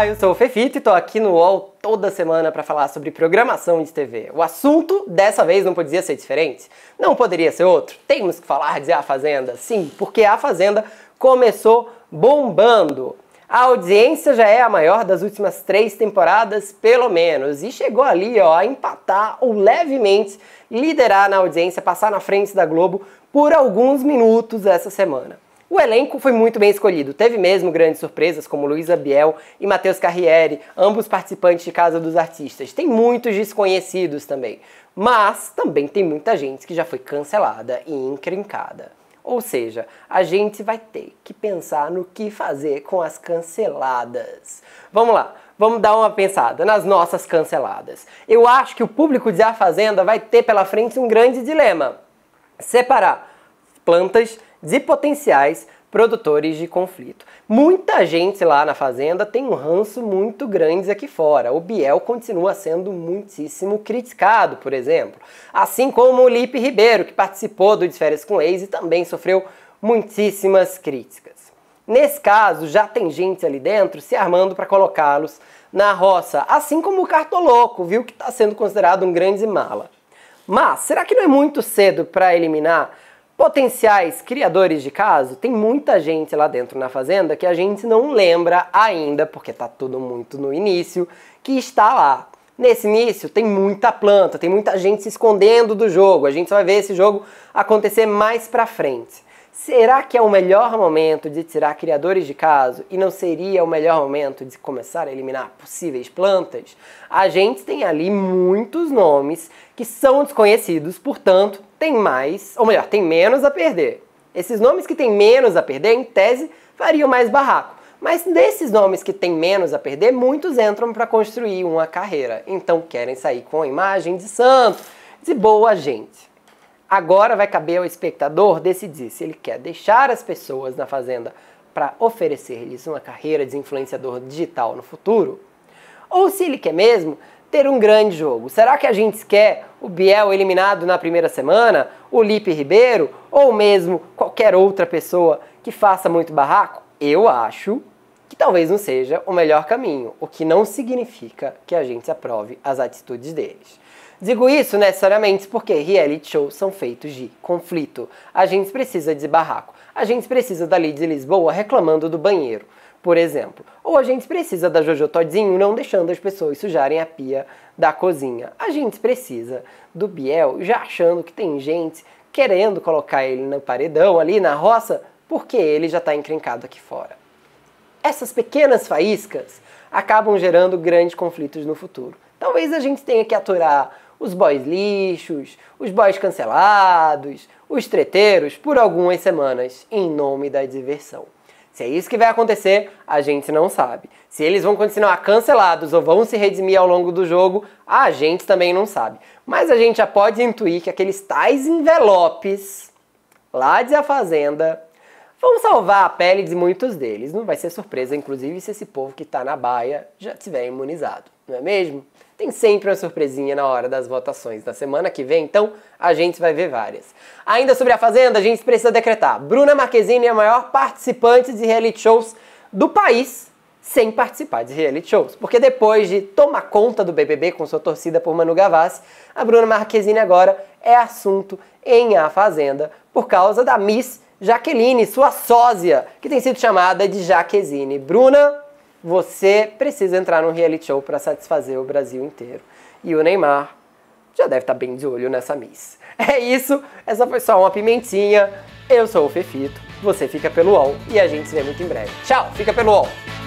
Olá, eu sou o Fefito e tô aqui no UOL toda semana para falar sobre programação de TV. O assunto dessa vez não podia ser diferente. Não poderia ser outro. Temos que falar de A Fazenda, sim, porque A Fazenda começou bombando. A audiência já é a maior das últimas três temporadas, pelo menos, e chegou ali ó, a empatar ou levemente liderar na audiência, passar na frente da Globo por alguns minutos essa semana. O elenco foi muito bem escolhido. Teve mesmo grandes surpresas, como Luísa Biel e Matheus Carriere, ambos participantes de Casa dos Artistas. Tem muitos desconhecidos também. Mas também tem muita gente que já foi cancelada e encrencada. Ou seja, a gente vai ter que pensar no que fazer com as canceladas. Vamos lá, vamos dar uma pensada nas nossas canceladas. Eu acho que o público de A Fazenda vai ter pela frente um grande dilema: separar plantas de potenciais produtores de conflito. Muita gente lá na fazenda tem um ranço muito grande aqui fora. O Biel continua sendo muitíssimo criticado, por exemplo. Assim como o Lipe Ribeiro, que participou do Desférias com Ex e também sofreu muitíssimas críticas. Nesse caso, já tem gente ali dentro se armando para colocá-los na roça, assim como o Cartoloco, viu, que está sendo considerado um grande mala. Mas será que não é muito cedo para eliminar Potenciais criadores de caso, tem muita gente lá dentro na fazenda que a gente não lembra ainda, porque tá tudo muito no início, que está lá. Nesse início tem muita planta, tem muita gente se escondendo do jogo. A gente vai ver esse jogo acontecer mais pra frente. Será que é o melhor momento de tirar criadores de caso e não seria o melhor momento de começar a eliminar possíveis plantas? A gente tem ali muitos nomes que são desconhecidos, portanto, tem mais, ou melhor, tem menos a perder. Esses nomes que têm menos a perder, em tese, fariam mais barraco. Mas desses nomes que têm menos a perder, muitos entram para construir uma carreira. Então querem sair com a imagem de santo, de boa gente. Agora vai caber ao espectador decidir se ele quer deixar as pessoas na fazenda para oferecer-lhes uma carreira de influenciador digital no futuro, ou se ele quer mesmo ter um grande jogo. Será que a gente quer o Biel eliminado na primeira semana, o Lipe Ribeiro, ou mesmo qualquer outra pessoa que faça muito barraco? Eu acho que talvez não seja o melhor caminho, o que não significa que a gente aprove as atitudes deles. Digo isso necessariamente porque reality shows são feitos de conflito. A gente precisa de barraco. A gente precisa da Lidia Lisboa reclamando do banheiro, por exemplo. Ou a gente precisa da Jojo Todinho não deixando as pessoas sujarem a pia da cozinha. A gente precisa do Biel já achando que tem gente querendo colocar ele no paredão ali na roça porque ele já está encrencado aqui fora. Essas pequenas faíscas acabam gerando grandes conflitos no futuro. Talvez a gente tenha que aturar os boys lixos, os boys cancelados, os treteiros por algumas semanas, em nome da diversão. Se é isso que vai acontecer, a gente não sabe. Se eles vão continuar cancelados ou vão se redimir ao longo do jogo, a gente também não sabe. Mas a gente já pode intuir que aqueles tais envelopes lá de A Fazenda vão salvar a pele de muitos deles. Não vai ser surpresa, inclusive, se esse povo que está na baia já tiver imunizado, não é mesmo? Tem sempre uma surpresinha na hora das votações. Na semana que vem, então, a gente vai ver várias. Ainda sobre a Fazenda, a gente precisa decretar. Bruna Marquezine é a maior participante de reality shows do país sem participar de reality shows. Porque depois de tomar conta do BBB com sua torcida por Manu Gavassi, a Bruna Marquezine agora é assunto em A Fazenda por causa da Miss Jaqueline, sua sósia, que tem sido chamada de Jaquezine. Bruna você precisa entrar num reality show para satisfazer o Brasil inteiro. E o Neymar já deve estar tá bem de olho nessa Miss. É isso, essa foi só uma pimentinha. Eu sou o Fefito, você fica pelo UOL e a gente se vê muito em breve. Tchau, fica pelo UOL!